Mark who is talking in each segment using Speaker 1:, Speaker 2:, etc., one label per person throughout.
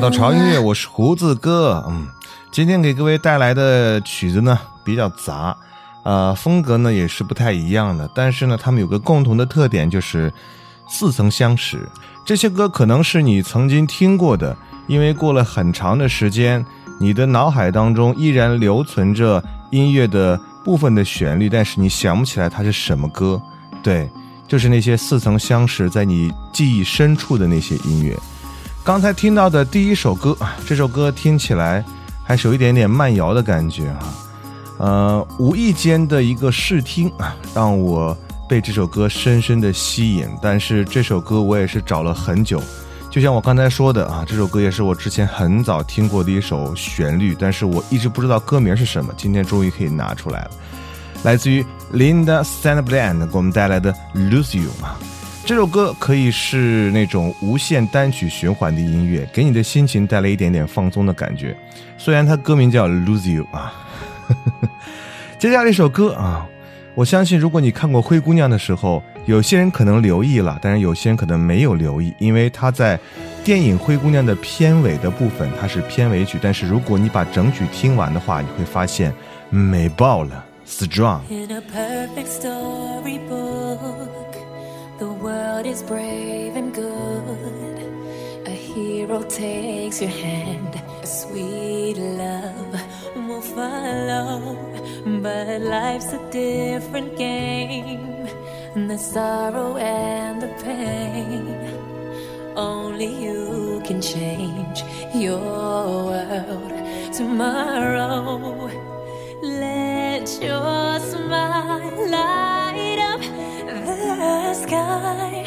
Speaker 1: 来到潮音乐，我是胡子哥。嗯，今天给各位带来的曲子呢比较杂，呃，风格呢也是不太一样的。但是呢，他们有个共同的特点，就是似曾相识。这些歌可能是你曾经听过的，因为过了很长的时间，你的脑海当中依然留存着音乐的部分的旋律，但是你想不起来它是什么歌。对，就是那些似曾相识在你记忆深处的那些音乐。刚才听到的第一首歌，这首歌听起来还是有一点点慢摇的感觉哈。呃，无意间的一个试听啊，让我被这首歌深深的吸引。但是这首歌我也是找了很久，就像我刚才说的啊，这首歌也是我之前很早听过的一首旋律，但是我一直不知道歌名是什么，今天终于可以拿出来了。来自于 Linda Sandberg 给我们带来的《Lose You》啊，这首歌可以是那种无限单曲循环的音乐，给你的心情带来一点点放松的感觉。虽然它歌名叫《Lose You》啊，接下来一首歌啊。我相信，如果你看过《灰姑娘》的时候，有些人可能留意了，但是有些人可能没有留意，因为它在电影《灰姑娘》的片尾的部分，它是片尾曲。但是如果你把整曲听完的话，你会发现美爆了，strong。
Speaker 2: But life's a different game. The sorrow and the pain. Only you can change your world tomorrow. Let your smile light up the sky.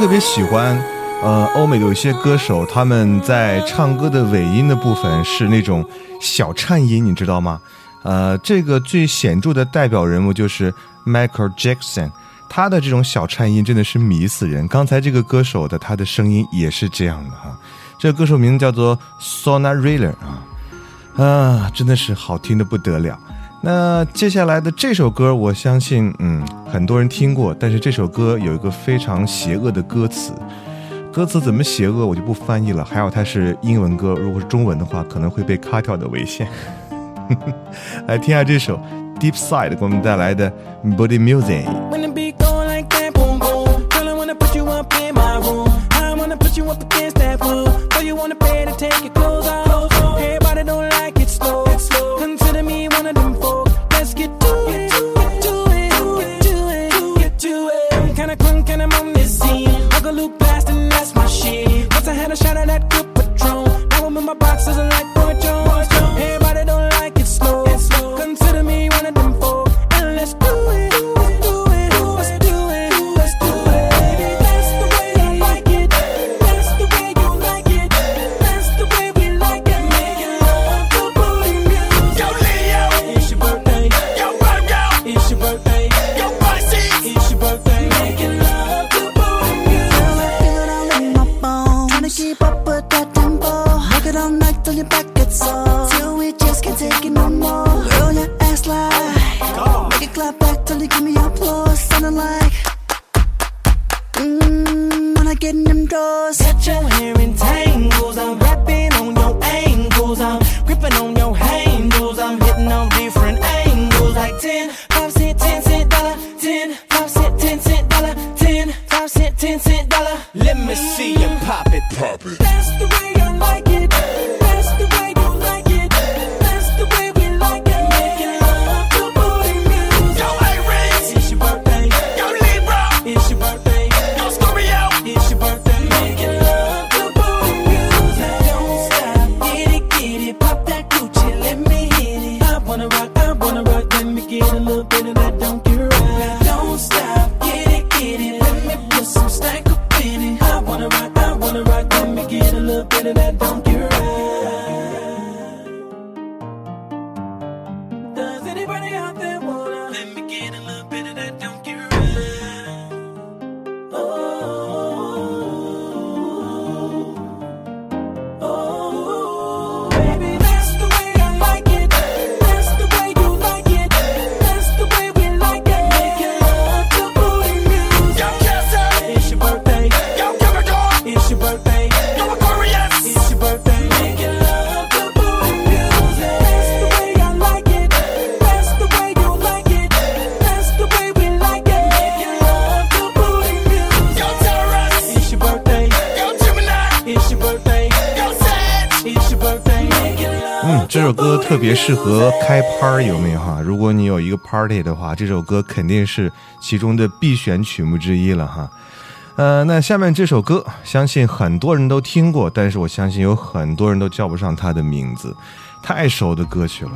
Speaker 1: 特别喜欢，呃，欧美有一些歌手，他们在唱歌的尾音的部分是那种小颤音，你知道吗？呃，这个最显著的代表人物就是 Michael Jackson，他的这种小颤音真的是迷死人。刚才这个歌手的他的声音也是这样的哈，这个歌手名字叫做 Sona Railer 啊，啊，真的是好听的不得了。那接下来的这首歌，我相信，嗯，很多人听过。但是这首歌有一个非常邪恶的歌词，歌词怎么邪恶，我就不翻译了。还有它是英文歌，如果是中文的话，可能会被卡掉的危险。来听下这首 Deep Side 给我们带来的 Body Music。特别适合开趴儿，有没有哈？如果你有一个 party 的话，这首歌肯定是其中的必选曲目之一了哈。呃，那下面这首歌，相信很多人都听过，但是我相信有很多人都叫不上它的名字，太熟的歌曲了。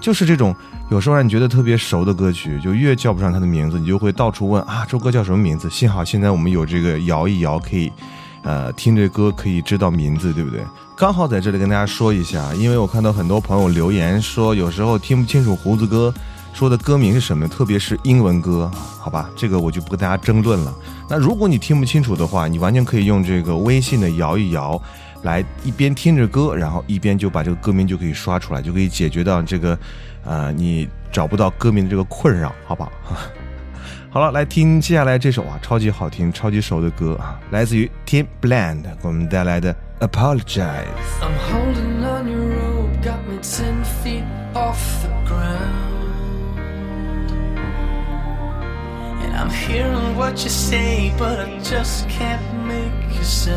Speaker 1: 就是这种有时候让你觉得特别熟的歌曲，就越叫不上它的名字，你就会到处问啊，这首歌叫什么名字？幸好现在我们有这个摇一摇，可以呃听这歌可以知道名字，对不对？刚好在这里跟大家说一下，因为我看到很多朋友留言说，有时候听不清楚胡子哥说的歌名是什么，特别是英文歌，好吧，这个我就不跟大家争论了。那如果你听不清楚的话，你完全可以用这个微信的摇一摇，来一边听着歌，然后一边就把这个歌名就可以刷出来，就可以解决到这个，呃，你找不到歌名的这个困扰，好不好？好了，来听接下来这首啊，超级好听、超级熟的歌啊，来自于 Tim Bland 给我们带来的《Apologize》。
Speaker 3: I'm hearing what you say, but I just can't make a sound.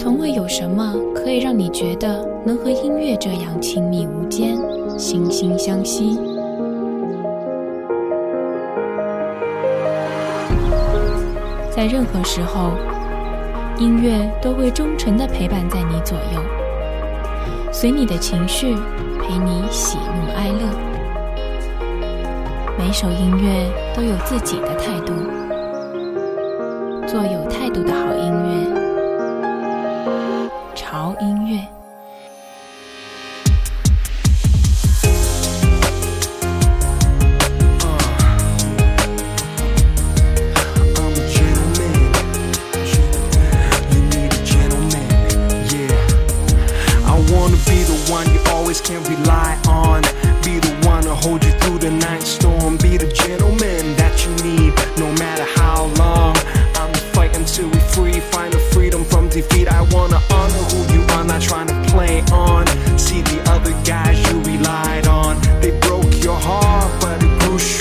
Speaker 4: 从未有什么可以让你觉得能和音乐这样亲密无间、惺惺相惜。在任何时候，音乐都会忠诚地陪伴在你左右，随你的情绪，陪你喜怒哀乐。每首音乐都有自己的态度，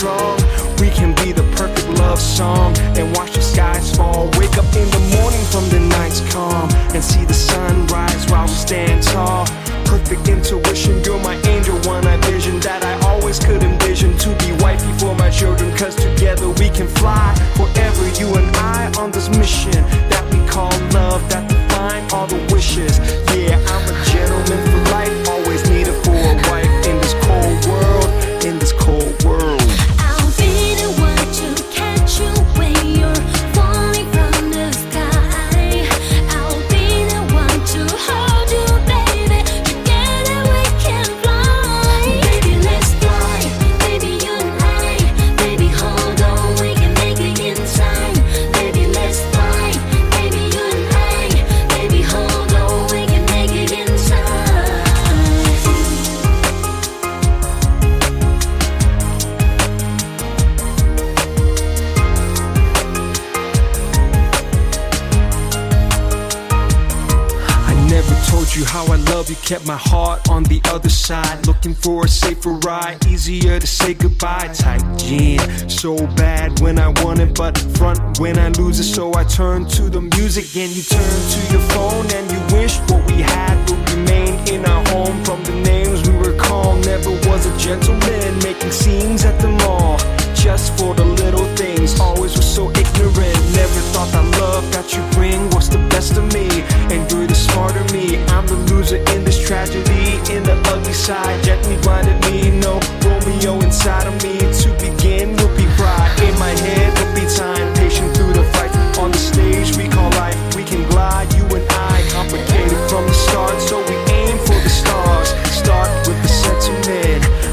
Speaker 5: strong. We can be the perfect love song and watch the skies fall. Wake up in the morning from the night's calm and see the sun rise while we stand tall. Perfect intuition, you're my angel, one I vision that I always could envision to be wifey for my children. Cause together we can fly forever, you and I on this mission that we call love that define all the wishes. Told you how I love you, kept my heart on the other side. Looking for a safer ride, easier to say goodbye. Tight jean, so bad when I want it, but front when I lose it. So I turn to the music and you turn to your phone and you wish what we had would remain in our home. From the names we were called, never was a gentleman making scenes at the mall. Just for the little things, always was so ignorant. Never thought that love that you bring was the best of me. And you're the smarter me. I'm the loser in this tragedy. In the ugly side, gently blinded me. No Romeo inside of me. To begin will be pride. In my head will be time. Patient through the fight. On the stage we call life. We can glide, you and I. Complicated from the start, so we aim for the stars. Start with the sentiment.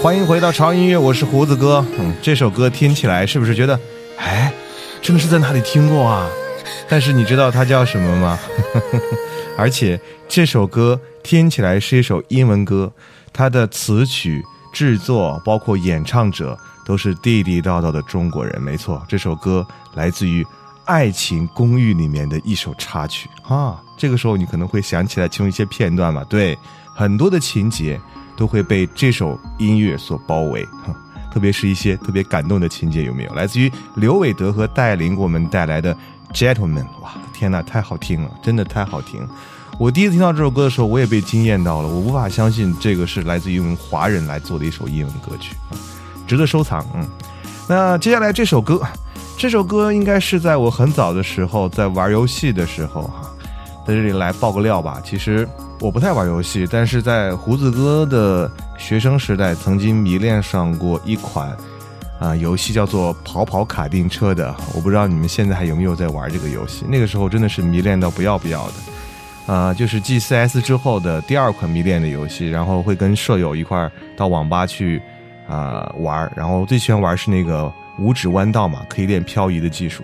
Speaker 1: 欢迎回到潮音乐，我是胡子哥。嗯，这首歌听起来是不是觉得，哎，真的是在哪里听过啊？但是你知道它叫什么吗？而且这首歌听起来是一首英文歌，它的词曲制作包括演唱者都是地地道道的中国人。没错，这首歌来自于《爱情公寓》里面的一首插曲啊。这个时候你可能会想起来其中一些片段嘛？对，很多的情节都会被这首音乐所包围，哼特别是一些特别感动的情节，有没有？来自于刘伟德和戴琳给我们带来的《Gentleman》，哇，天呐，太好听了，真的太好听！我第一次听到这首歌的时候，我也被惊艳到了，我无法相信这个是来自于我们华人来做的一首英文歌曲，值得收藏。嗯，那接下来这首歌，这首歌应该是在我很早的时候在玩游戏的时候哈，在这里来爆个料吧。其实我不太玩游戏，但是在胡子哥的学生时代，曾经迷恋上过一款啊、游戏，叫做《跑跑卡丁车》的。我不知道你们现在还有没有在玩这个游戏？那个时候真的是迷恋到不要不要的。呃，就是 G 4 S 之后的第二款迷恋的游戏，然后会跟舍友一块儿到网吧去啊、玩儿，然后最喜欢玩是那个五指弯道嘛，可以练漂移的技术。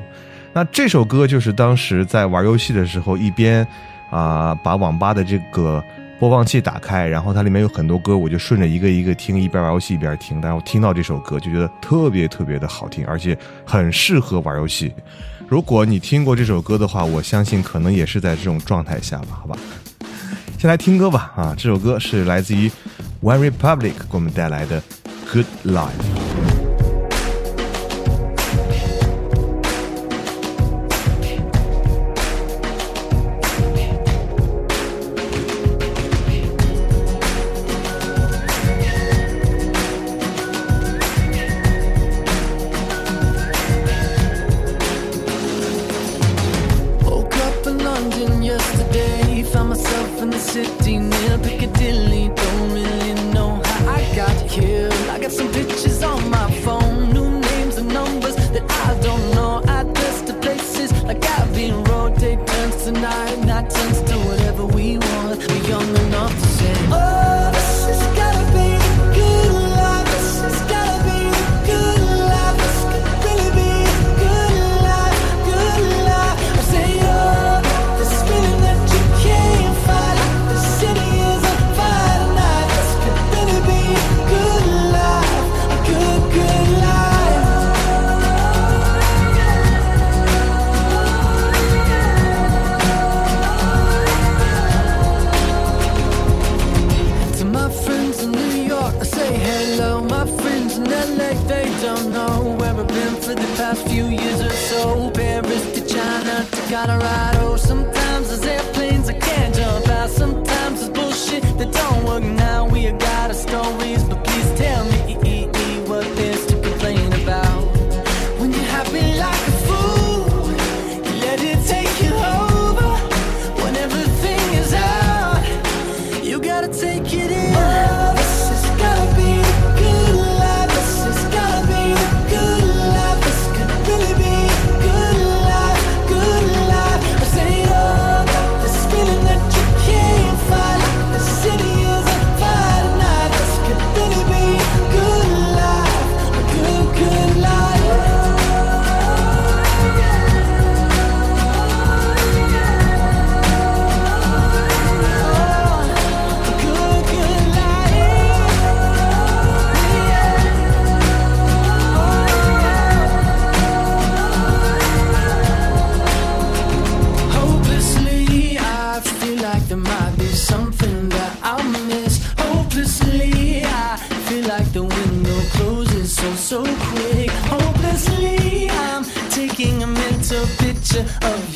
Speaker 1: 那这首歌就是当时在玩游戏的时候，一边啊、把网吧的这个播放器打开，然后它里面有很多歌，我就顺着一个一个听，一边玩游戏一边听。然后听到这首歌，就觉得特别特别的好听，而且很适合玩游戏。如果你听过这首歌的话，我相信可能也是在这种状态下吧，好吧。先来听歌吧，啊，这首歌是来自于 One Republic 给我们带来的《Good Life》。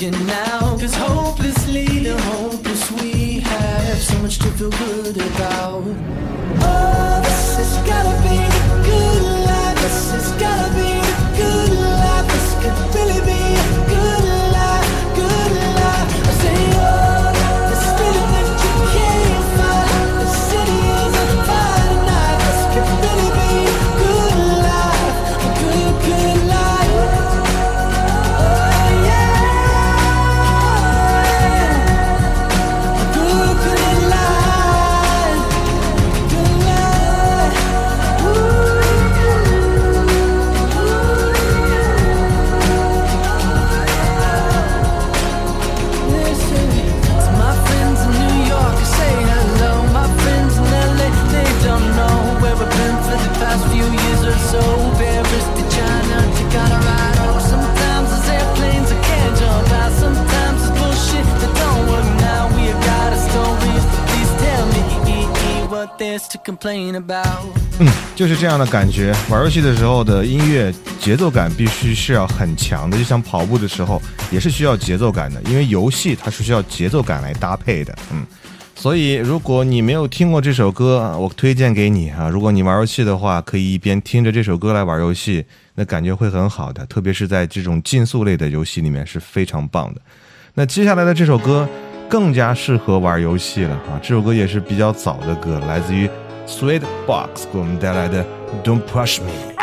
Speaker 3: You now. Cause hopelessly,
Speaker 1: 嗯，就是这样的感觉。玩游戏的时候的音乐节奏感必须是要很强的，就像跑步的时候也是需要节奏感的，因为游戏它是需要节奏感来搭配的。嗯，所以如果你没有听过这首歌，我推荐给你啊。如果你玩游戏的话，可以一边听着这首歌来玩游戏，那感觉会很好的，特别是在这种竞速类的游戏里面是非常棒的。那接下来的这首歌更加适合玩游戏了啊！这首歌也是比较早的歌，来自于 Sweet Box 给我们带来的 Don't Push Me。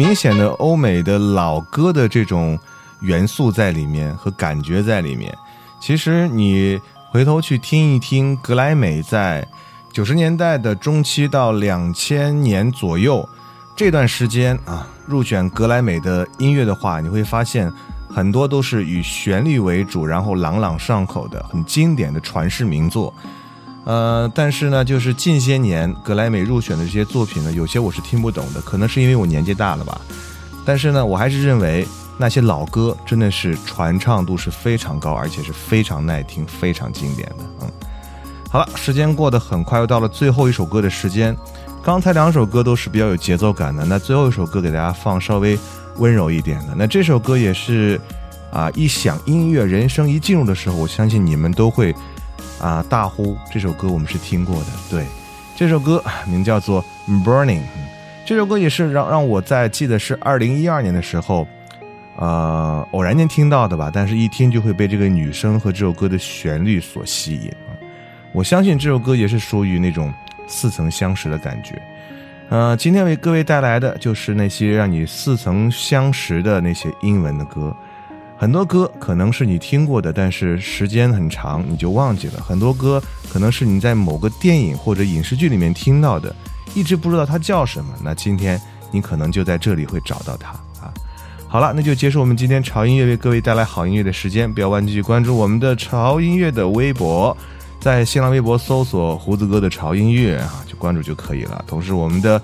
Speaker 1: 明显的欧美的老歌的这种元素在里面和感觉在里面。其实你回头去听一听格莱美在九十年代的中期到两千年左右这段时间啊，入选格莱美的音乐的话，你会发现很多都是以旋律为主，然后朗朗上口的很经典的传世名作。呃，但是呢，就是近些年格莱美入选的这些作品呢，有些我是听不懂的，可能是因为我年纪大了吧。但是呢，我还是认为那些老歌真的是传唱度是非常高，而且是非常耐听、非常经典的。嗯，好了，时间过得很快，又到了最后一首歌的时间。刚才两首歌都是比较有节奏感的，那最后一首歌给大家放稍微温柔一点的。那这首歌也是啊，一响音乐，人声一进入的时候，我相信你们都会。啊！大呼这首歌我们是听过的，对，这首歌名叫做《Burning》，这首歌也是让让我在记得是二零一二年的时候，呃，偶然间听到的吧，但是一听就会被这个女声和这首歌的旋律所吸引。我相信这首歌也是属于那种似曾相识的感觉。呃，今天为各位带来的就是那些让你似曾相识的那些英文的歌。很多歌可能是你听过的，但是时间很长你就忘记了。很多歌可能是你在某个电影或者影视剧里面听到的，一直不知道它叫什么。那今天你可能就在这里会找到它啊。好了，那就结束我们今天潮音乐为各位带来好音乐的时间。不要忘记关注我们的潮音乐的微博，在新浪微博搜索“胡子哥的潮音乐”啊，就关注就可以了。同时我们的。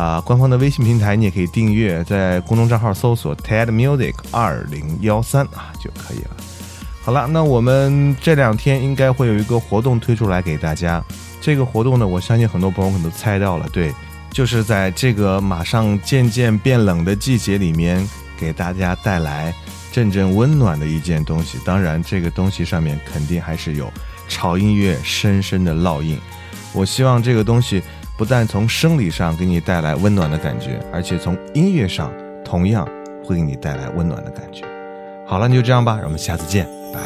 Speaker 1: 啊，官方的微信平台你也可以订阅，在公众账号搜索 TED Music 二零幺三啊就可以了。好了，那我们这两天应该会有一个活动推出来给大家。这个活动呢，我相信很多朋友可能都猜到了，对，就是在这个马上渐渐变冷的季节里面，给大家带来阵阵温暖的一件东西。当然，这个东西上面肯定还是有潮音乐深深的烙印。我希望这个东西。不但从生理上给你带来温暖的感觉，而且从音乐上同样会给你带来温暖的感觉。好了，那就这样吧，让我们下次见，拜。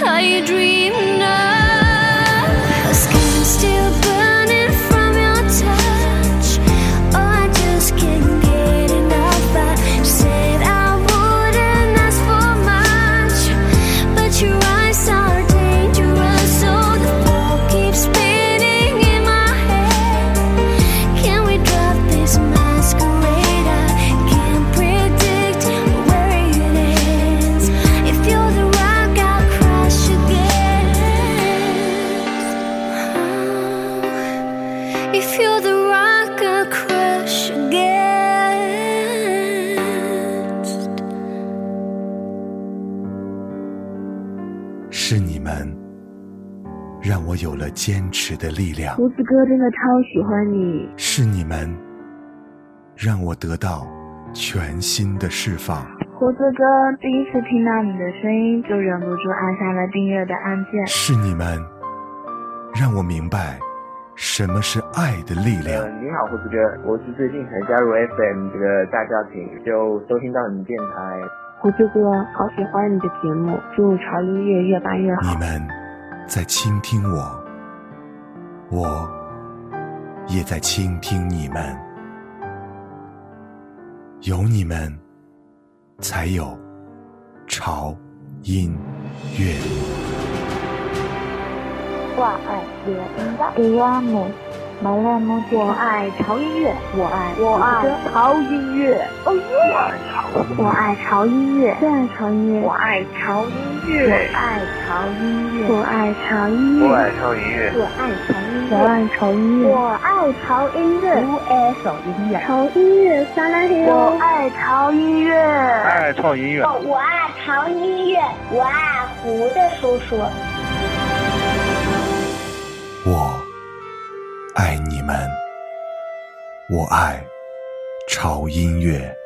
Speaker 6: I
Speaker 7: dream 坚持的力量，
Speaker 8: 胡子哥真的超喜欢你，
Speaker 7: 是你们让我得到全新的释放，
Speaker 8: 胡子哥第一次听到你的声音就忍不住按下了订阅的按键。
Speaker 7: 是你们让我明白什么是爱的力量
Speaker 9: 呃，。你好，胡子哥，我是最近才加入 FM 这个大家庭，就收听到你电台。
Speaker 8: 胡子哥，好喜欢你的节目，祝潮音乐越办越好
Speaker 7: 你。们在倾听我，我也在倾听你们。有你们，才有潮音乐。
Speaker 8: 我爱乐音乐，我爱潮音乐，我爱我爱潮音乐，哦耶！我爱潮音乐，我爱潮音乐，我爱潮音乐，我爱潮音乐，我爱潮音乐，
Speaker 9: 我爱潮音乐，
Speaker 8: 我爱潮音乐，我爱潮音乐，我爱潮音乐，我爱潮音乐，潮音乐撒拉嘿我爱潮音乐，
Speaker 9: 爱潮音乐。
Speaker 8: 我爱潮音乐，我爱胡的叔叔。
Speaker 7: 爱你们，我爱潮音乐。